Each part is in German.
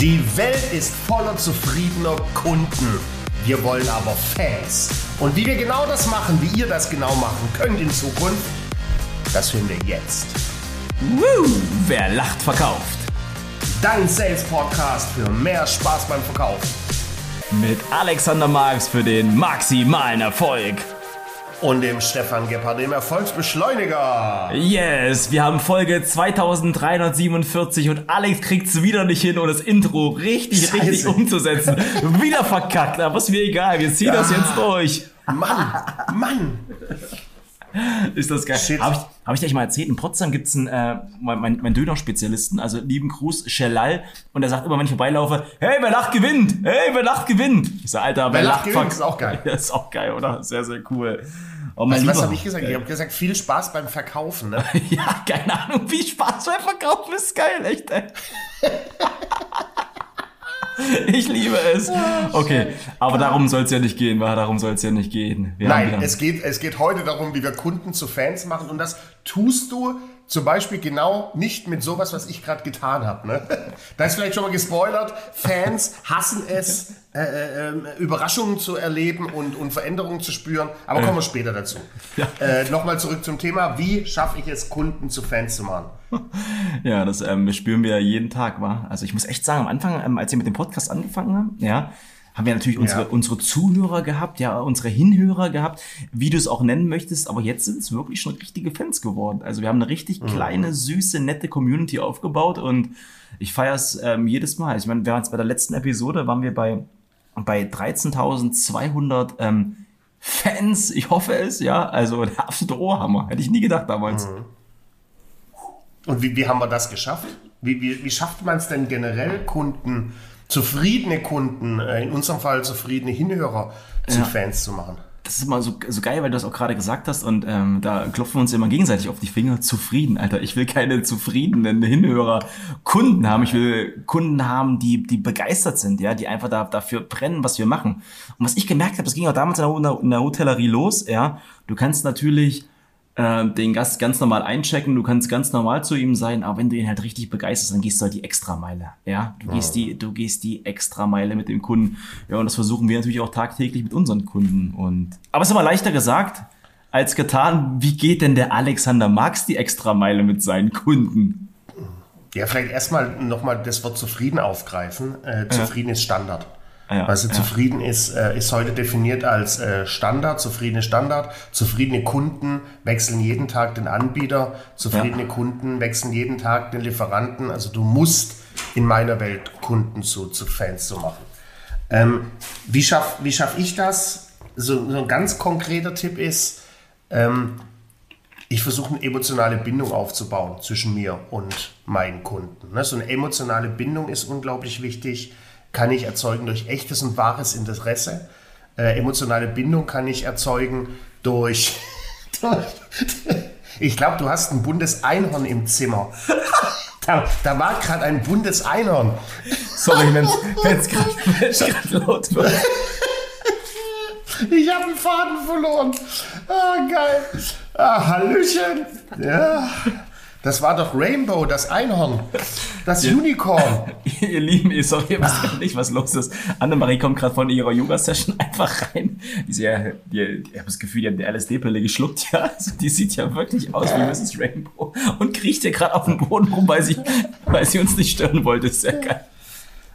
Die Welt ist voller zufriedener Kunden. Wir wollen aber Fans. Und wie wir genau das machen, wie ihr das genau machen könnt in Zukunft, das hören wir jetzt. Woo, wer lacht, verkauft. Dein Sales Podcast für mehr Spaß beim Verkauf. Mit Alexander Marx für den maximalen Erfolg. Und dem Stefan Gebhardt, dem Erfolgsbeschleuniger. Yes, wir haben Folge 2347 und Alex kriegt's wieder nicht hin, um das Intro richtig, Scheiße. richtig umzusetzen. wieder verkackt, aber ist mir egal, wir ziehen das jetzt durch. Mann, Mann. Ist das geil. Shit. Ich, hab ich dir mal erzählt, in Potsdam gibt's einen, äh, mein, mein mein Döner-Spezialisten, also lieben Gruß, Shelal, und er sagt immer, wenn ich vorbeilaufe, hey, wer lacht, gewinnt! Hey, wer lacht, gewinnt! Ich sag, Alter, wer, Wer lacht, gewinnt, fuck- ist auch geil. Ja, ist auch geil, oder? Sehr, sehr cool. Oh, mein Also, was habe ich gesagt? Ich habe gesagt, viel Spaß beim Verkaufen. Ne? Ja, keine Ahnung, wie Spaß beim Verkaufen ist geil, echt, ey. Ich liebe es. Okay, aber darum soll es ja nicht gehen, wa? Darum soll es ja nicht gehen. Wir Nein, es geht, es geht heute darum, wie wir Kunden zu Fans machen. Und das tust du zum Beispiel genau nicht mit sowas, was ich gerade getan habe. Ne? Da ist vielleicht schon mal gespoilert. Fans hassen es, äh, äh, ähm, Überraschungen zu erleben und, und Veränderungen zu spüren. Aber kommen wir später dazu. Ja. Äh, Nochmal zurück zum Thema. Wie schaffe ich es, Kunden zu Fans zu machen? Ja, das ähm, spüren wir jeden Tag, war. Also ich muss echt sagen, am Anfang, ähm, als wir mit dem Podcast angefangen haben, ja, haben wir natürlich unsere, Ja. unsere Zuhörer gehabt, ja, unsere Hinhörer gehabt, wie du es auch nennen möchtest, aber jetzt sind es wirklich schon richtige Fans geworden. Also wir haben eine richtig kleine, süße, nette Community aufgebaut und ich feiere es ähm, jedes Mal. Ich meine, wir waren jetzt bei der letzten Episode, waren wir bei, bei 13.200 ähm, Fans, ich hoffe es, ja, also der absolute Ohrhammer, hätte ich nie gedacht damals. Und wie, wie haben wir das geschafft? Wie, wie, wie schafft man es denn generell, Kunden, zufriedene Kunden, äh, in unserem Fall zufriedene Hinhörer zu Ja. Fans zu machen? Das ist immer so, so geil, weil du das auch gerade gesagt hast und ähm, da klopfen wir uns immer gegenseitig auf die Finger. Zufrieden, Alter. Ich will keine zufriedenen Hinhörer Kunden haben. Ich will Kunden haben, die, die begeistert sind, ja, die einfach da, dafür brennen, was wir machen. Und was ich gemerkt habe, das ging auch damals in der, in der- in der Hotellerie los, ja. Du kannst natürlich äh, den Gast ganz normal einchecken, du kannst ganz normal zu ihm sein, aber wenn du ihn halt richtig begeisterst, dann gehst du halt die Extrameile. Ja, du gehst die, du gehst die Extrameile mit dem Kunden. Ja, und das versuchen wir natürlich auch tagtäglich mit unseren Kunden. Und aber es ist immer leichter gesagt als getan. Wie geht denn der Alexander Marx die Extrameile mit seinen Kunden? Ja, vielleicht erstmal nochmal das Wort zufrieden aufgreifen. Äh, zufrieden ist Standard. Ja, also ja. zufrieden ist, äh, ist heute definiert als äh, Standard, zufriedene Standard. Zufriedene Kunden wechseln jeden Tag den Anbieter. Zufriedene Kunden wechseln jeden Tag den Lieferanten. Also du musst in meiner Welt Kunden zu, zu Fans zu machen. Ähm, wie schaffe wie schaff ich das? So, so ein ganz konkreter Tipp ist, ähm, ich versuche eine emotionale Bindung aufzubauen zwischen mir und meinen Kunden. Ne, So eine emotionale Bindung ist unglaublich wichtig, kann ich erzeugen durch echtes und wahres Interesse. Äh, emotionale Bindung kann ich erzeugen durch... ich glaube, du hast ein buntes Einhorn im Zimmer. Da, da war gerade ein buntes Einhorn. Sorry, wenn es gerade laut wird. Ich habe den Faden verloren. Ah, geil. Ah, Hallöchen. Ja. Das war doch Rainbow, das Einhorn. Das Unicorn. Ihr Lieben, ihr sorry, ihr wisst gar nicht, was los ist. Annemarie kommt gerade von ihrer Yoga-Session einfach rein. Die, ist ja, die, ich habe das Gefühl, die hat eine LSD-Pille geschluckt, ja. Also die sieht ja wirklich aus wie Mrs. Rainbow und kriecht ja gerade auf dem Boden rum, weil sie, weil sie uns nicht stören wollte. Ist sehr geil.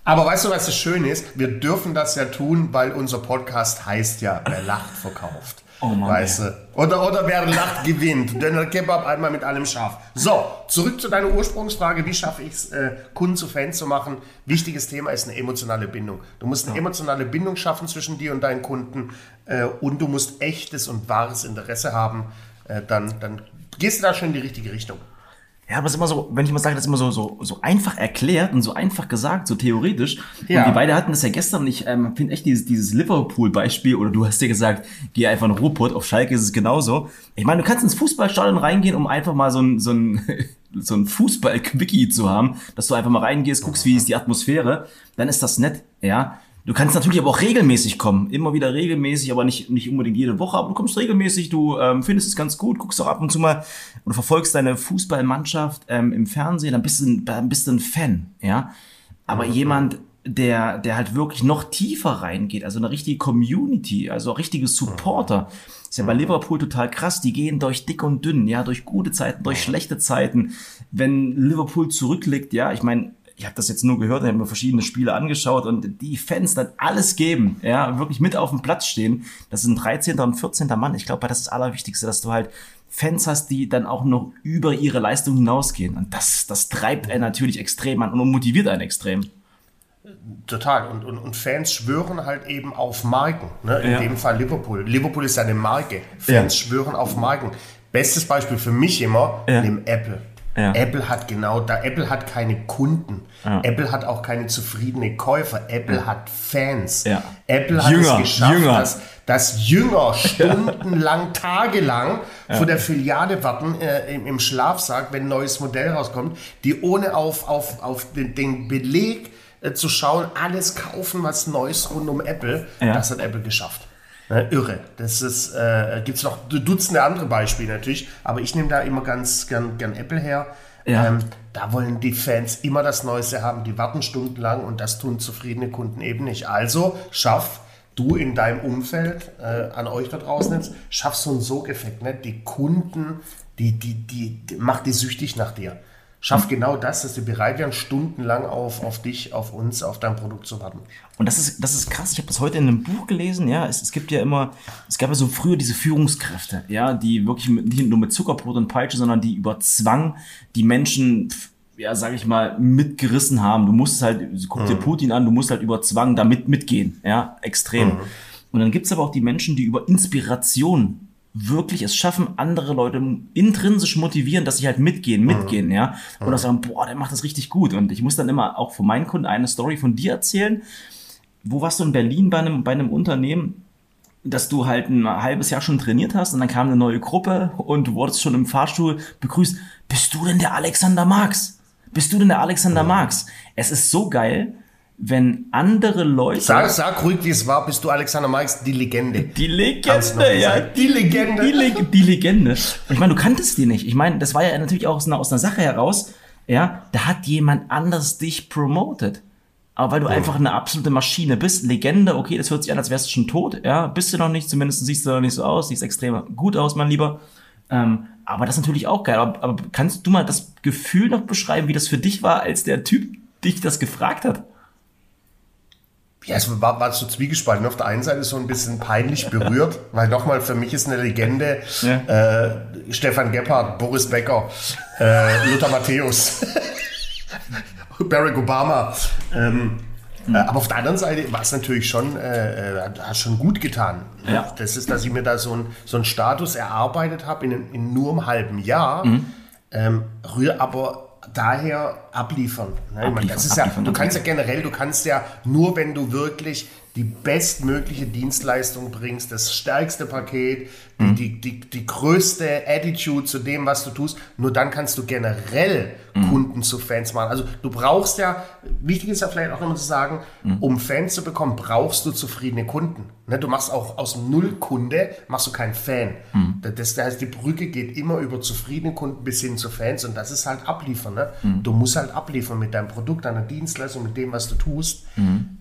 Aber weißt du, was das Schöne ist? Wir dürfen das ja tun, weil unser Podcast heißt ja, wer lacht, verkauft. Oh Mann, Weißt du? Oder, oder wer lacht, gewinnt. Döner Kebab einmal mit allem scharf. So, zurück zu deiner Ursprungsfrage. Wie schaffe ich es, äh, Kunden zu Fans zu machen? Wichtiges Thema ist eine emotionale Bindung. Du musst eine emotionale Bindung schaffen zwischen dir und deinen Kunden äh, und du musst echtes und wahres Interesse haben. Äh, dann, dann gehst du da schon in die richtige Richtung. Ja, aber es ist immer so, wenn ich mal sage, das ist immer so, so, so einfach erklärt und so einfach gesagt, so theoretisch. Ja. Und wir beide hatten das ja gestern und ich ähm, finde echt dieses, dieses Liverpool-Beispiel, oder du hast dir gesagt, geh einfach in Ruhrpott, auf Schalke ist es genauso. Ich meine, du kannst ins Fußballstadion reingehen, um einfach mal so ein, so ein, so ein Fußball-Quickie zu haben, dass du einfach mal reingehst, guckst, wie ist die Atmosphäre, dann ist das nett, ja. Du kannst natürlich aber auch regelmäßig kommen, immer wieder regelmäßig, aber nicht, nicht unbedingt jede Woche, aber du kommst regelmäßig, du ähm, findest es ganz gut, guckst auch ab und zu mal und verfolgst deine Fußballmannschaft ähm, im Fernsehen, dann bist du, ein- dann bist du ein Fan, ja. Aber jemand, der, der halt wirklich noch tiefer reingeht, also eine richtige Community, also richtige Supporter. Ist ja bei Liverpool total krass. Die gehen durch dick und dünn, ja, durch gute Zeiten, durch schlechte Zeiten. Wenn Liverpool zurückliegt, ja, ich meine, ich habe das jetzt nur gehört, ich habe mir verschiedene Spiele angeschaut und die Fans dann alles geben, ja, wirklich mit auf dem Platz stehen. Das ist ein 13. und 14. Mann. Ich glaube, das ist das Allerwichtigste, dass du halt Fans hast, die dann auch noch über ihre Leistung hinausgehen. Und das, das treibt einen natürlich extrem an und motiviert einen extrem. Total. Und, und, und Fans schwören halt eben auf Marken. Ne? In Ja. dem Fall Liverpool. Liverpool ist eine Marke. Fans Ja. schwören auf Marken. Bestes Beispiel für mich immer, Ja. nimm Apple. Ja. Apple hat genau da, Apple hat keine Kunden. Apple hat auch keine zufriedene Käufer. Apple hat Fans. Ja. Apple hat Jünger, es geschafft, Jünger. dass, dass Jünger stundenlang, tagelang vor der Filiale warten äh, im, im Schlafsack, wenn ein neues Modell rauskommt, die ohne auf, auf, auf den, den Beleg äh, zu schauen, alles kaufen, was Neues rund um Apple. Ja. Das hat Apple geschafft. Ne, irre. Das ist, äh, gibt es noch Dutzende andere Beispiele natürlich, aber ich nehme da immer ganz gern, gern Apple her. Ja. Ähm, da wollen die Fans immer das Neueste haben, die warten stundenlang und das tun zufriedene Kunden eben nicht. Also schaff du in deinem Umfeld, äh, an euch da draußen jetzt, schaff so ein Sogeffekt, ne? Die Kunden, die, die, die, die macht die süchtig nach dir. Schaff genau das, dass sie bereit wären, stundenlang auf, auf dich, auf uns, auf dein Produkt zu warten. Und das ist, das ist krass. Ich habe das heute in einem Buch gelesen. Ja, es, es gibt ja immer, es gab ja so früher diese Führungskräfte, ja, die wirklich mit, nicht nur mit Zuckerbrot und Peitsche, sondern die über Zwang die Menschen, ja, sage ich mal, mitgerissen haben. Du musst halt, guck dir Putin an, du musst halt über Zwang damit mitgehen, ja, extrem. Und dann gibt's aber auch die Menschen, die über Inspiration wirklich es schaffen, andere Leute intrinsisch motivieren, dass sie halt mitgehen, mitgehen, ja. Oder sagen, boah, der macht das richtig gut. Und ich muss dann immer auch von meinen Kunden eine Story von dir erzählen. Wo warst du in Berlin bei einem, bei einem Unternehmen, dass du halt ein halbes Jahr schon trainiert hast und dann kam eine neue Gruppe und du wurdest schon im Fahrstuhl begrüßt. Bist du denn der Alexander Marx? Bist du denn der Alexander Marx? Es ist so geil, wenn andere Leute. Sag, sag ruhig, wie es war, bist du Alexander Marx, die Legende. Die Legende, ja. Die Legende. Die, Leg die Legende. Und ich meine, du kanntest die nicht. Ich meine, das war ja natürlich auch aus einer, aus einer Sache heraus, ja, da hat jemand anders dich promoted. Aber weil du einfach eine absolute Maschine bist, Legende, okay, das hört sich an, als wärst du schon tot, ja, bist du noch nicht, zumindest siehst du noch nicht so aus, siehst extrem gut aus, mein Lieber. Ähm, aber das ist natürlich auch geil. Aber, aber kannst du mal das Gefühl noch beschreiben, wie das für dich war, als der Typ dich das gefragt hat? Ja, es war, war so zwiegespalten. Auf der einen Seite so ein bisschen peinlich berührt, weil nochmal für mich ist eine Legende Ja. äh, Stefan Gebhardt, Boris Becker, äh, Lothar Matthäus, Barack Obama. Ähm, äh, aber auf der anderen Seite war es natürlich schon, äh, äh, hat schon gut getan. Ja. Das ist, dass ich mir da so, ein, so einen Status erarbeitet habe in, in nur einem halben Jahr. Ähm, rühr aber daher abliefern. Ne? Ich meine, Abliefern, das ist ja, abliefern, du kannst ja generell, du kannst ja nur, wenn du wirklich die bestmögliche Dienstleistung bringst, das stärkste Paket, die, die, die, die größte Attitude zu dem, was du tust, nur dann kannst du generell Kunden zu Fans machen. Also du brauchst ja, wichtig ist ja vielleicht auch immer zu sagen, um Fans zu bekommen, brauchst du zufriedene Kunden. Ne, du machst auch aus dem Nullkunde, machst du keinen Fan. Das, das heißt, die Brücke geht immer über zufriedene Kunden bis hin zu Fans und das ist halt abliefern. Ne? Du musst halt abliefern mit deinem Produkt, deiner Dienstleistung, mit dem, was du tust.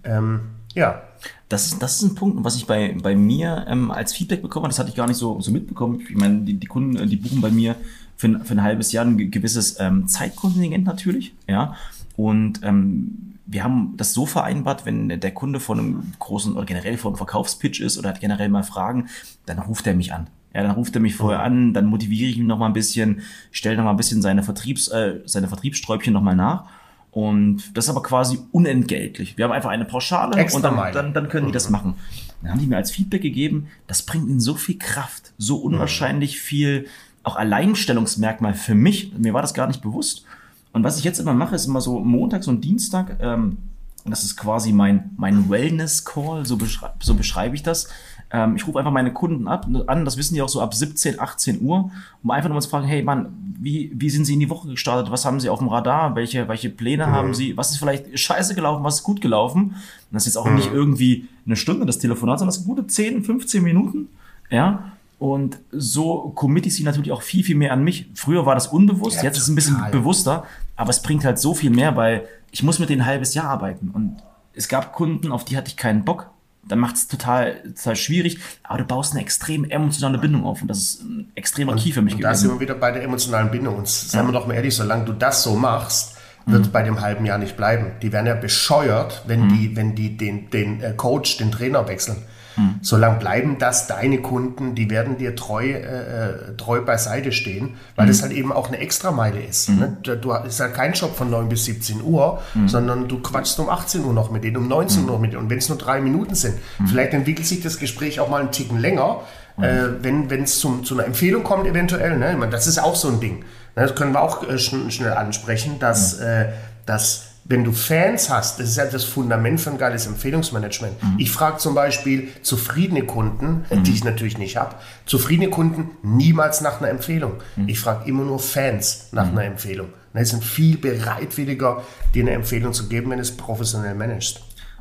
Ähm, ja. Das ist, das ist ein Punkt, was ich bei, bei mir ähm, als Feedback bekomme. Das hatte ich gar nicht so, so mitbekommen. Ich meine, die, die Kunden, äh, die buchen bei mir für, ein- für ein halbes Jahr ein ge- gewisses ähm, Zeitkontingent natürlich. Ja. Und ähm, wir haben das so vereinbart, wenn der Kunde von einem großen oder generell von einem Verkaufspitch ist oder hat generell mal Fragen, dann ruft er mich an. Ja, dann ruft er mich vorher an, dann motiviere ich ihn noch mal ein bisschen, stelle noch mal ein bisschen seine Vertriebs, äh, seine Vertriebssträubchen noch mal nach. Und das ist aber quasi unentgeltlich. Wir haben einfach eine Pauschale Extra und dann, dann, dann können die das machen. Dann haben die mir als Feedback gegeben, das bringt ihnen so viel Kraft, so unwahrscheinlich viel auch Alleinstellungsmerkmal für mich. Mir war das gar nicht bewusst. Und was ich jetzt immer mache, ist immer so montags und Dienstag, ähm, das ist quasi mein, mein Wellness-Call, so, beschrei so beschreibe ich das. Ähm, ich rufe einfach meine Kunden ab, an, das wissen die auch so ab 17, 18 Uhr, um einfach nur zu fragen, hey Mann, wie, wie sind Sie in die Woche gestartet? Was haben Sie auf dem Radar? Welche, welche Pläne haben Sie? Was ist vielleicht scheiße gelaufen? Was ist gut gelaufen? Und das ist jetzt auch nicht irgendwie eine Stunde das Telefonat, sondern das sind gute 10, 15 Minuten. Ja, Und so committe ich sie natürlich auch viel, viel mehr an mich. Früher war das unbewusst, Ja, jetzt ist es ein bisschen total. bewusster, aber es bringt halt so viel mehr, weil ich muss mit denen ein halbes Jahr arbeiten. Und es gab Kunden, auf die hatte ich keinen Bock. Dann macht es total, total schwierig, aber du baust eine extrem emotionale Bindung auf und das ist ein extremer Key für mich Und da sind wir wieder bei der emotionalen Bindung. Und seien wir doch mal ehrlich, solange du das so machst, wird Mhm. es bei dem halben Jahr nicht bleiben. Die werden ja bescheuert, wenn Mhm. die, wenn die den, den äh, Coach, den Trainer wechseln. Mhm. Solange bleiben das deine Kunden, die werden dir treu, äh, äh, treu beiseite stehen, weil Mhm. das halt eben auch eine Extrameile ist. Ne? Du, du ist halt kein Job von 9 bis 17 Uhr, Mhm. sondern du quatschst um 18 Uhr noch mit denen, um 19 Uhr noch mit denen. Und wenn es nur drei Minuten sind, Mhm. vielleicht entwickelt sich das Gespräch auch mal einen Ticken länger, äh, wenn es zu einer Empfehlung kommt, eventuell. Ne? Ich meine, das ist auch so ein Ding. Ne? Das können wir auch äh, schn schnell ansprechen, dass, äh, dass wenn du Fans hast, das ist ja das Fundament für ein geiles Empfehlungsmanagement. Ich frage zum Beispiel zufriedene Kunden, äh, die ich natürlich nicht habe, zufriedene Kunden niemals nach einer Empfehlung. Ich frage immer nur Fans nach einer Empfehlung. Die sind viel bereitwilliger, dir eine Empfehlung zu geben, wenn du es professionell managst.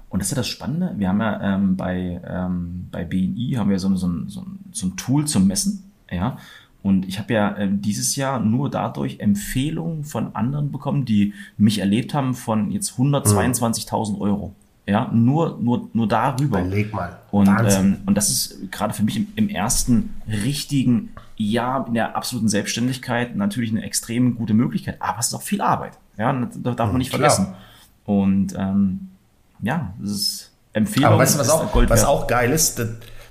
Und das ist ja das Spannende. Wir haben ja ähm, bei, ähm, bei BNI haben wir so, ein- so, so, so ein Tool zum Messen. Ja. Und ich habe ja ähm, dieses Jahr nur dadurch Empfehlungen von anderen bekommen, die mich erlebt haben von jetzt 122.000 Euro. Ja, nur, nur, nur darüber. Überleg mal. Und, ähm, und das ist gerade für mich im, im ersten richtigen Jahr in der absoluten Selbstständigkeit natürlich eine extrem gute Möglichkeit. Aber es ist auch viel Arbeit. Ja, das darf man nicht klar. vergessen. Und ähm, ja, das ist Empfehlung. Aber weißt du, was auch, Gold was auch geil ist? Das,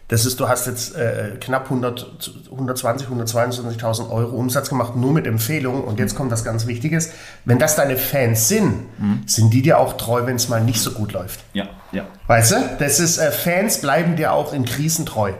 das ist, du hast jetzt äh, knapp 100, 120, 122.000 Euro Umsatz gemacht, nur mit Empfehlungen. Und jetzt kommt was ganz Wichtiges. Wenn das deine Fans sind, sind die dir auch treu, wenn es mal nicht so gut läuft. Ja, ja. Weißt du? Das ist, äh, Fans bleiben dir auch in Krisen treu.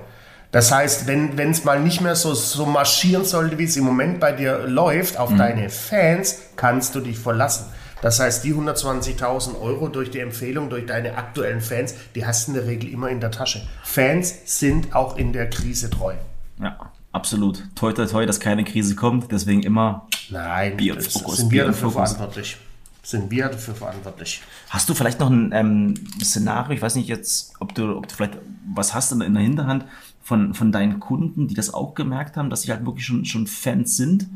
Das heißt, wenn es mal nicht mehr so, so marschieren sollte, wie es im Moment bei dir läuft, auf deine Fans kannst du dich verlassen. Das heißt, die 120.000 Euro durch die Empfehlung, durch deine aktuellen Fans, die hast du in der Regel immer in der Tasche. Fans sind auch in der Krise treu. Ja, absolut. Toi, toi, toi, dass keine Krise kommt. Deswegen immer. Nein, Bier das Fokus, sind wir dafür verantwortlich. Sind wir dafür verantwortlich. Hast du vielleicht noch ein ähm, Szenario? Ich weiß nicht jetzt, ob du, ob du vielleicht was hast in, in der Hinterhand von, von deinen Kunden, die das auch gemerkt haben, dass sie halt wirklich schon, schon Fans sind?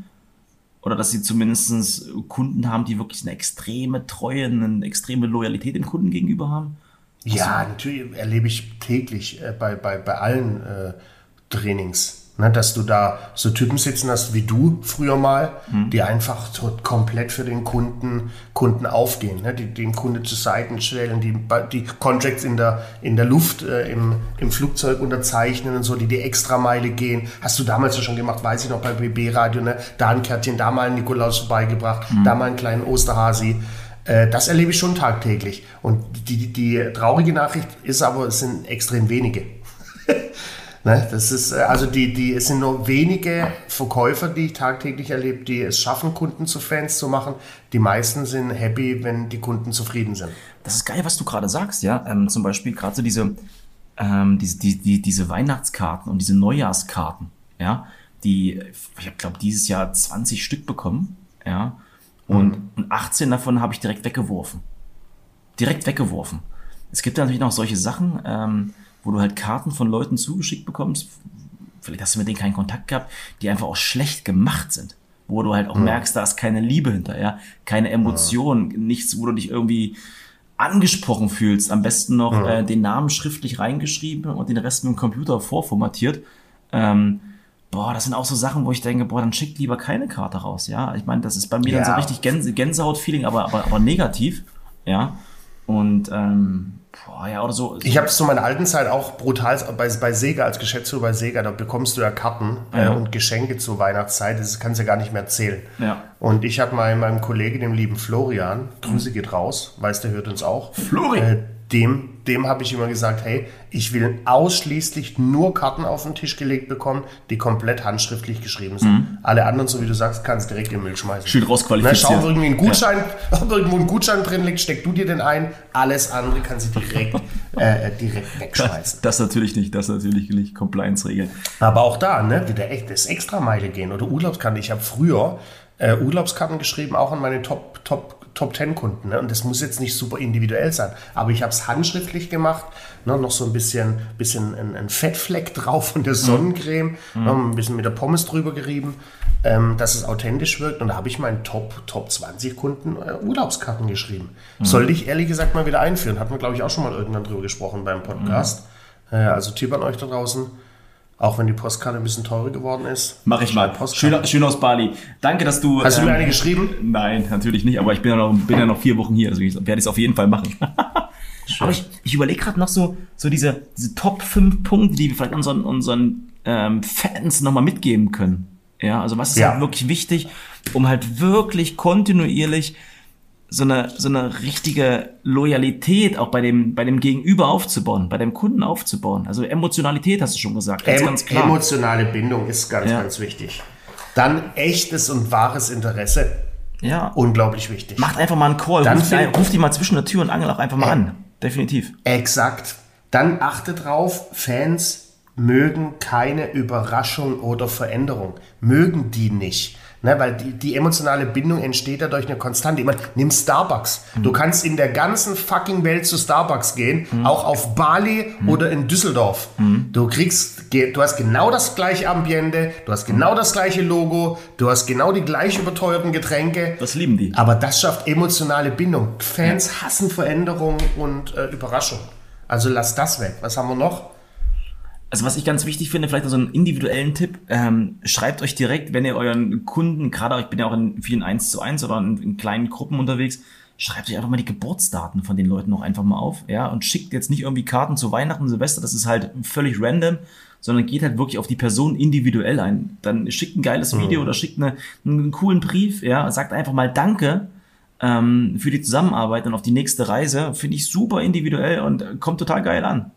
Oder dass sie zumindest Kunden haben, die wirklich eine extreme Treue, eine extreme Loyalität dem Kunden gegenüber haben? Ja, natürlich erlebe ich täglich äh, bei, bei, bei allen äh, Trainings, ne, dass du da so Typen sitzen hast wie du früher mal, die einfach komplett für den Kunden, Kunden aufgehen, ne, die dem Kunde zu Seiten stellen, die die Contracts in der, in der Luft, äh, im, im Flugzeug unterzeichnen und so, die die Extrameile gehen. Hast du damals ja schon gemacht, weiß ich noch bei BB Radio, ne, da ein Kärtchen, da mal einen Nikolaus vorbeigebracht, da mal einen kleinen Osterhasi. Äh, Das erlebe ich schon tagtäglich. Und die, die, die traurige Nachricht ist aber, es sind extrem wenige. ne? Das ist, äh, also die, die, es sind nur wenige Verkäufer, die ich tagtäglich erlebe, die es schaffen, Kunden zu Fans zu machen. Die meisten sind happy, wenn die Kunden zufrieden sind. Das ist geil, was du gerade sagst, ja. Ähm, zum Beispiel gerade so diese, ähm, diese, die, die, diese Weihnachtskarten und diese Neujahrskarten, ja, die, ich habe, glaube dieses Jahr 20 Stück bekommen, ja. Und, und 18 davon habe ich direkt weggeworfen. Direkt weggeworfen. Es gibt natürlich noch solche Sachen, ähm, wo du halt Karten von Leuten zugeschickt bekommst. Vielleicht hast du mit denen keinen Kontakt gehabt, die einfach auch schlecht gemacht sind. Wo du halt auch merkst, da ist keine Liebe hinter, ja. Keine Emotion, nichts, wo du dich irgendwie angesprochen fühlst. Am besten noch äh, den Namen schriftlich reingeschrieben und den Rest mit dem Computer vorformatiert. Ähm, boah, das sind auch so Sachen, wo ich denke, boah, dann schickt lieber keine Karte raus, ja. Ich meine, das ist bei mir dann so Ja. richtig Gänse Gänsehaut-Feeling, aber, aber, aber negativ, ja. Und, ähm, boah, ja, oder so. Ich habe es zu meiner alten Zeit auch brutal bei, bei Sega als Geschäftsführer bei Sega, da bekommst du ja Karten äh, Ja. und Geschenke zur Weihnachtszeit, das kannst du ja gar nicht mehr zählen. Ja. Und ich habe mal meinem Kollegen, dem lieben Florian, Grüße geht raus, weiß, der hört uns auch. Flori! Äh, dem dem habe ich immer gesagt, hey, ich will ausschließlich nur Karten auf den Tisch gelegt bekommen, die komplett handschriftlich geschrieben sind. Alle anderen, so wie du sagst, kannst du direkt in den Müll schmeißen. Schön rausqualifiziert. Na, schau, ob irgendwie ein Gutschein, ob irgendwo ein Gutschein drin liegt, steck du dir den ein. Alles andere kannst du direkt, äh, direkt wegschmeißen. Das natürlich nicht, das natürlich nicht Compliance-Regeln. Aber auch da, ne, wieder echt das Extrameile gehen oder Urlaubskarten. Ich habe früher äh, Urlaubskarten geschrieben, auch an meine Top, Top Top 10 Kunden. Ne? Und das muss jetzt nicht super individuell sein. Aber ich habe es handschriftlich gemacht, ne? noch so ein bisschen, bisschen ein, ein Fettfleck drauf von der Sonnencreme, mhm. ne? ein bisschen mit der Pommes drüber gerieben, ähm, dass es authentisch wirkt. Und da habe ich meinen Top, Top 20 Kunden äh, Urlaubskarten geschrieben. Mhm. Sollte ich ehrlich gesagt mal wieder einführen. Hatten wir, glaube ich, auch schon mal irgendwann drüber gesprochen beim Podcast. Mhm. Äh, also Tipp an euch da draußen auch wenn die Postkarte ein bisschen teurer geworden ist. Mach ich mal. Schön, schön, aus Bali. Danke, dass du. Hast ähm, du mir ähm, eine geschrieben? Nein, natürlich nicht, aber ich bin ja noch, bin ja noch vier Wochen hier, also ich werde es auf jeden Fall machen. aber ich, ich überlege gerade noch so, so diese, diese Top 5 Punkte, die wir vielleicht unseren, unseren ähm, Fans nochmal mitgeben können. Ja, also was ist ja. halt wirklich wichtig, um halt wirklich kontinuierlich so eine, so eine richtige Loyalität auch bei dem, bei dem Gegenüber aufzubauen, bei dem Kunden aufzubauen. Also Emotionalität hast du schon gesagt. Ganz, em ganz klar. Emotionale Bindung ist ganz, ja. ganz wichtig. Dann echtes und wahres Interesse. Ja. Unglaublich wichtig. Macht einfach mal einen Call. Dann ruft, ruf die mal zwischen der Tür und Angel auch einfach mal äh, an. Definitiv. Exakt. Dann achte drauf, Fans mögen keine Überraschung oder Veränderung. Mögen die nicht. Ne, weil die, die emotionale Bindung entsteht dadurch eine Konstante. Ich meine, nimm Starbucks. Mhm. Du kannst in der ganzen fucking Welt zu Starbucks gehen, mhm. auch auf Bali mhm. oder in Düsseldorf. Mhm. Du kriegst, du hast genau das gleiche Ambiente, du hast genau mhm. das gleiche Logo, du hast genau die gleich überteuerten Getränke. Das lieben die. Aber das schafft emotionale Bindung. Fans hassen Veränderung und äh, Überraschung. Also lass das weg. Was haben wir noch? Also was ich ganz wichtig finde, vielleicht so einen individuellen Tipp, ähm, schreibt euch direkt, wenn ihr euren Kunden, gerade ich bin ja auch in vielen 1 zu 1 oder in, in, kleinen Gruppen unterwegs, schreibt euch einfach mal die Geburtsdaten von den Leuten noch einfach mal auf, ja, und schickt jetzt nicht irgendwie Karten zu Weihnachten, Silvester, das ist halt völlig random, sondern geht halt wirklich auf die Person individuell ein. Dann schickt ein geiles Video mhm. oder schickt eine, einen coolen Brief, ja, sagt einfach mal Danke ähm, für die Zusammenarbeit und auf die nächste Reise. Finde ich super individuell und kommt total geil an.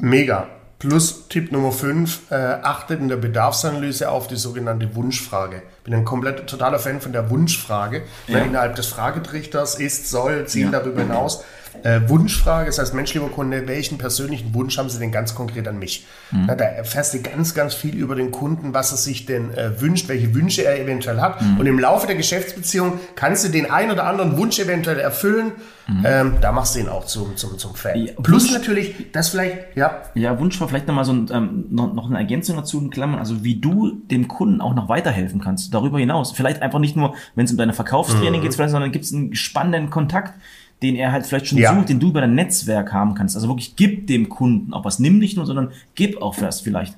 Mega. Plus Tipp Nummer 5, äh, achtet in der Bedarfsanalyse auf die sogenannte Wunschfrage. Bin ein komplett totaler Fan von der Wunschfrage, ja. weil innerhalb des Fragetrichters ist, soll, Ziel ja. darüber hinaus. Äh, Wunschfrage, das heißt, Mensch, lieber Kunde, welchen persönlichen Wunsch haben Sie denn ganz konkret an mich? Mhm. Na, da erfährst du ganz, ganz viel über den Kunden, was er sich denn äh, wünscht, welche Wünsche er eventuell hat. Mhm. Und im Laufe der Geschäftsbeziehung kannst du den einen oder anderen Wunsch eventuell erfüllen. Mhm. Ähm, da machst du ihn auch zum, zum, zum Fan. Ja, Plus Wunsch, natürlich, das vielleicht, ja. Ja, Wunsch war vielleicht nochmal so ein, ähm, noch, noch eine Ergänzung dazu in Klammern, also wie du dem Kunden auch noch weiterhelfen kannst, darüber hinaus. Vielleicht einfach nicht nur, wenn es um deine Verkaufstraining mhm. geht, sondern gibt es einen spannenden Kontakt den er halt vielleicht schon ja. sucht, den du über dein Netzwerk haben kannst. Also wirklich gib dem Kunden auch was. Nimm nicht nur, sondern gib auch was vielleicht.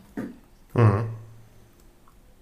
Mhm.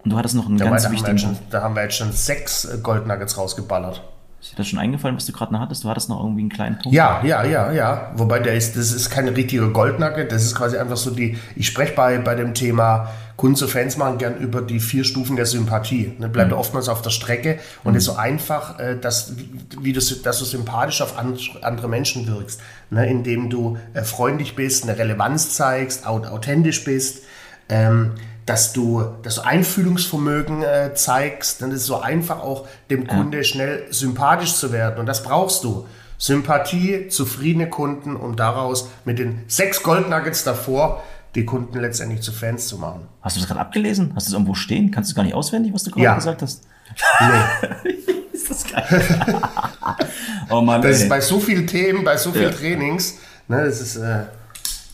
Und du hattest noch einen da ganz wichtigen. Schon, da haben wir jetzt schon sechs äh, Goldnuggets rausgeballert. Ist dir das schon eingefallen, was du gerade noch hattest? Du hattest noch irgendwie einen kleinen Punkt. Ja, ja, ja, ja. Wobei der ist, das ist keine richtige Goldnugget, das ist quasi einfach so die, ich spreche bei, bei dem Thema Kunden zu Fans machen gern über die vier Stufen der Sympathie. Ne, bleibt mhm. oftmals auf der Strecke und mhm. ist so einfach, äh, dass, wie du, dass du sympathisch auf andere Menschen wirkst, ne, indem du äh, freundlich bist, eine Relevanz zeigst, authentisch bist. Ähm, dass du das Einfühlungsvermögen äh, zeigst, dann ist es so einfach auch dem Kunde ja. schnell sympathisch zu werden. Und das brauchst du. Sympathie, zufriedene Kunden, um daraus mit den sechs Goldnuggets davor die Kunden letztendlich zu Fans zu machen. Hast du das gerade abgelesen? Hast du es irgendwo stehen? Kannst du gar nicht auswendig, was du gerade ja. gesagt hast? Nee. ist das geil. oh Mann. Das ey. ist bei so vielen Themen, bei so vielen ja. Trainings, ne, das ist. Äh,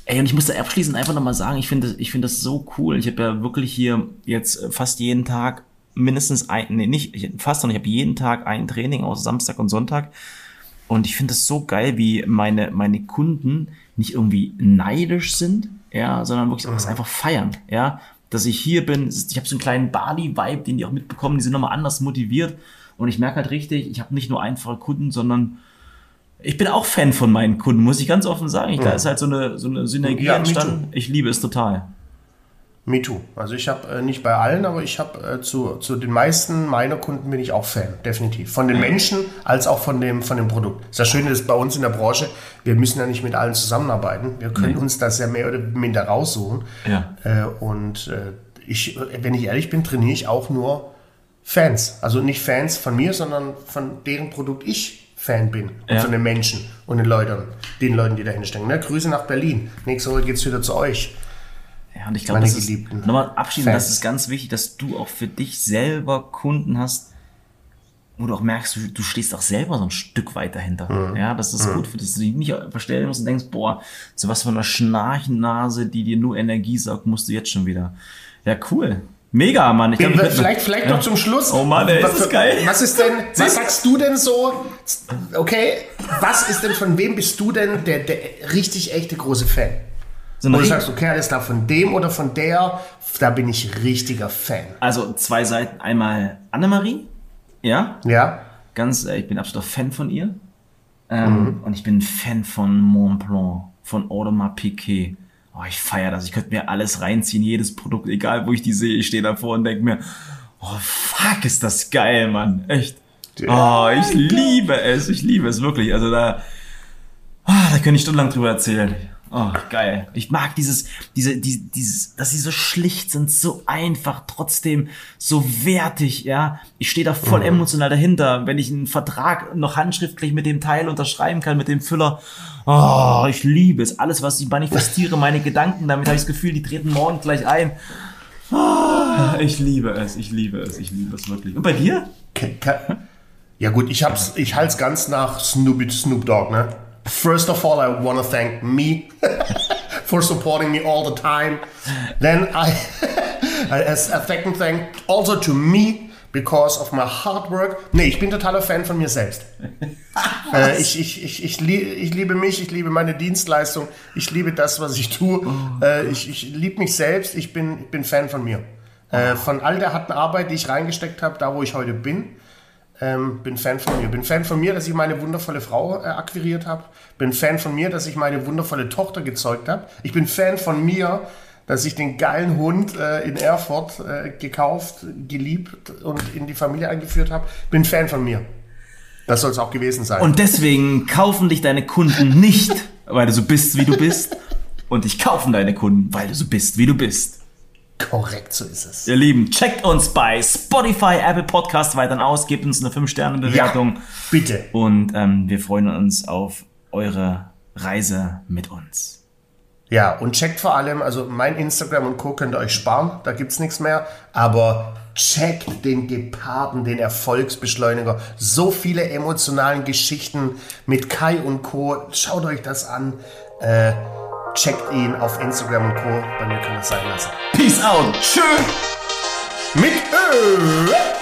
Ey, und ich muss da abschließend einfach nochmal sagen, ich finde ich finde das so cool. Ich habe ja wirklich hier jetzt fast jeden Tag mindestens ein, nee, nicht fast, sondern ich habe jeden Tag ein Training aus Samstag und Sonntag. Und ich finde es so geil, wie meine, meine Kunden nicht irgendwie neidisch sind, ja, sondern wirklich mhm. einfach feiern, ja. Dass ich hier bin, ich habe so einen kleinen Bali-Vibe, den die auch mitbekommen, die sind nochmal anders motiviert. Und ich merke halt richtig, ich habe nicht nur einfache Kunden, sondern ich bin auch Fan von meinen Kunden, muss ich ganz offen sagen. Ich, Da ist halt so eine, so eine Synergie ja, entstanden. Ich liebe es total. Me too. Also ich habe äh, nicht bei allen, aber ich habe äh, zu, zu den meisten meiner Kunden bin ich auch Fan, definitiv. Von den Menschen als auch von dem, von dem Produkt. Das Schöne ist bei uns in der Branche, wir müssen ja nicht mit allen zusammenarbeiten. Wir können nee. uns das ja mehr oder minder raussuchen. Ja. Äh, und äh, ich, wenn ich ehrlich bin, trainiere ich auch nur Fans. Also nicht Fans von mir, sondern von deren Produkt ich Fan bin ja. von den Menschen und den Leuten, den Leuten, die dahinter stecken. Ne? Grüße nach Berlin. Nächste Woche geht es wieder zu euch. Ja, und ich glaube, das ist, nochmal abschließend, das ist ganz wichtig, dass du auch für dich selber Kunden hast, wo du auch merkst, du, stehst auch selber so ein Stück weit dahinter. Ja, das ist gut, für das du dich nicht verstellen musst und denkst, boah, so was von einer Schnarchnase, die dir nur Energie saugt, musst du jetzt schon wieder. Ja, cool. Mega, Mann. Ich glaub, ich Vielleicht, vielleicht noch zum Schluss. Oh Mann, ey, ist was, das geil. Was ist denn, was sagst du denn so? Okay, was ist denn, von wem bist du denn der, der richtig echte große Fan? So Wo du sagst, okay, alles klar, von dem oder von der, da bin ich richtiger Fan. Also zwei Seiten. Einmal Annemarie. Ja, Ja? ganz, äh, ich bin absoluter Fan von ihr. Ähm, Und ich bin Fan von Mont Blanc, von Audemars Piquet. Oh, ich feiere das. Ich könnte mir alles reinziehen, jedes Produkt, egal wo ich die sehe. Ich stehe davor und denke mir, oh fuck, ist das geil, Mann. Echt. Oh, ich liebe es. Ich liebe es wirklich. Also da, ah, da könnte ich stundenlang drüber erzählen. Oh, geil. Ich mag dieses, diese, die, dieses, dass sie so schlicht sind, so einfach, trotzdem so wertig, ja. Ich stehe da voll emotional dahinter, wenn ich einen Vertrag noch handschriftlich mit dem Teil unterschreiben kann, mit dem Füller. Oh, ich liebe es. Alles, was ich manifestiere, meine Gedanken, damit habe ich das Gefühl, die treten morgen gleich ein. Ah, ich liebe es, ich liebe es, ich liebe es wirklich. Und bei dir? Ja gut, ich hab's, ich halt's ganz nach Snoop, Snoop Dogg, ne? First of all, I want to thank me for supporting me all the time. Then I, as a second thank also to me because of my hard work. Nee, ich bin totaler Fan von mir selbst. äh, ich, ich, ich, ich, lie ich liebe mich, ich liebe meine Dienstleistung, ich liebe das, was ich tue. Äh, ich ich liebe mich selbst, ich bin, bin Fan von mir. Äh, von all der harten Arbeit, die ich reingesteckt habe, da wo ich heute bin. Ähm, bin Fan von mir. Bin Fan von mir, dass ich meine wundervolle Frau äh, akquiriert habe. Bin Fan von mir, dass ich meine wundervolle Tochter gezeugt habe. Ich bin Fan von mir, dass ich den geilen Hund äh, in Erfurt äh, gekauft, geliebt und in die Familie eingeführt habe. Bin Fan von mir. Das soll es auch gewesen sein. Und deswegen kaufen dich deine Kunden nicht, weil du so bist, wie du bist. Und dich kaufen deine Kunden, weil du so bist, wie du bist. Korrekt, so ist es. Ihr Lieben, checkt uns bei Spotify, Apple Podcast weiterhin aus, gebt uns eine 5-Sterne-Bewertung. Bitte. Und ähm, wir freuen uns auf eure Reise mit uns. Ja, und checkt vor allem, also mein Instagram und Co. könnt ihr euch sparen, da gibt's nichts mehr, aber checkt den Geparden, den Erfolgsbeschleuniger. So viele emotionalen Geschichten mit Kai und Co. Schaut euch das an. Äh, checkt ihn auf Instagram und Co. Bei mir kann das sein lassen. Peace out. Tschüss. Mit Ö.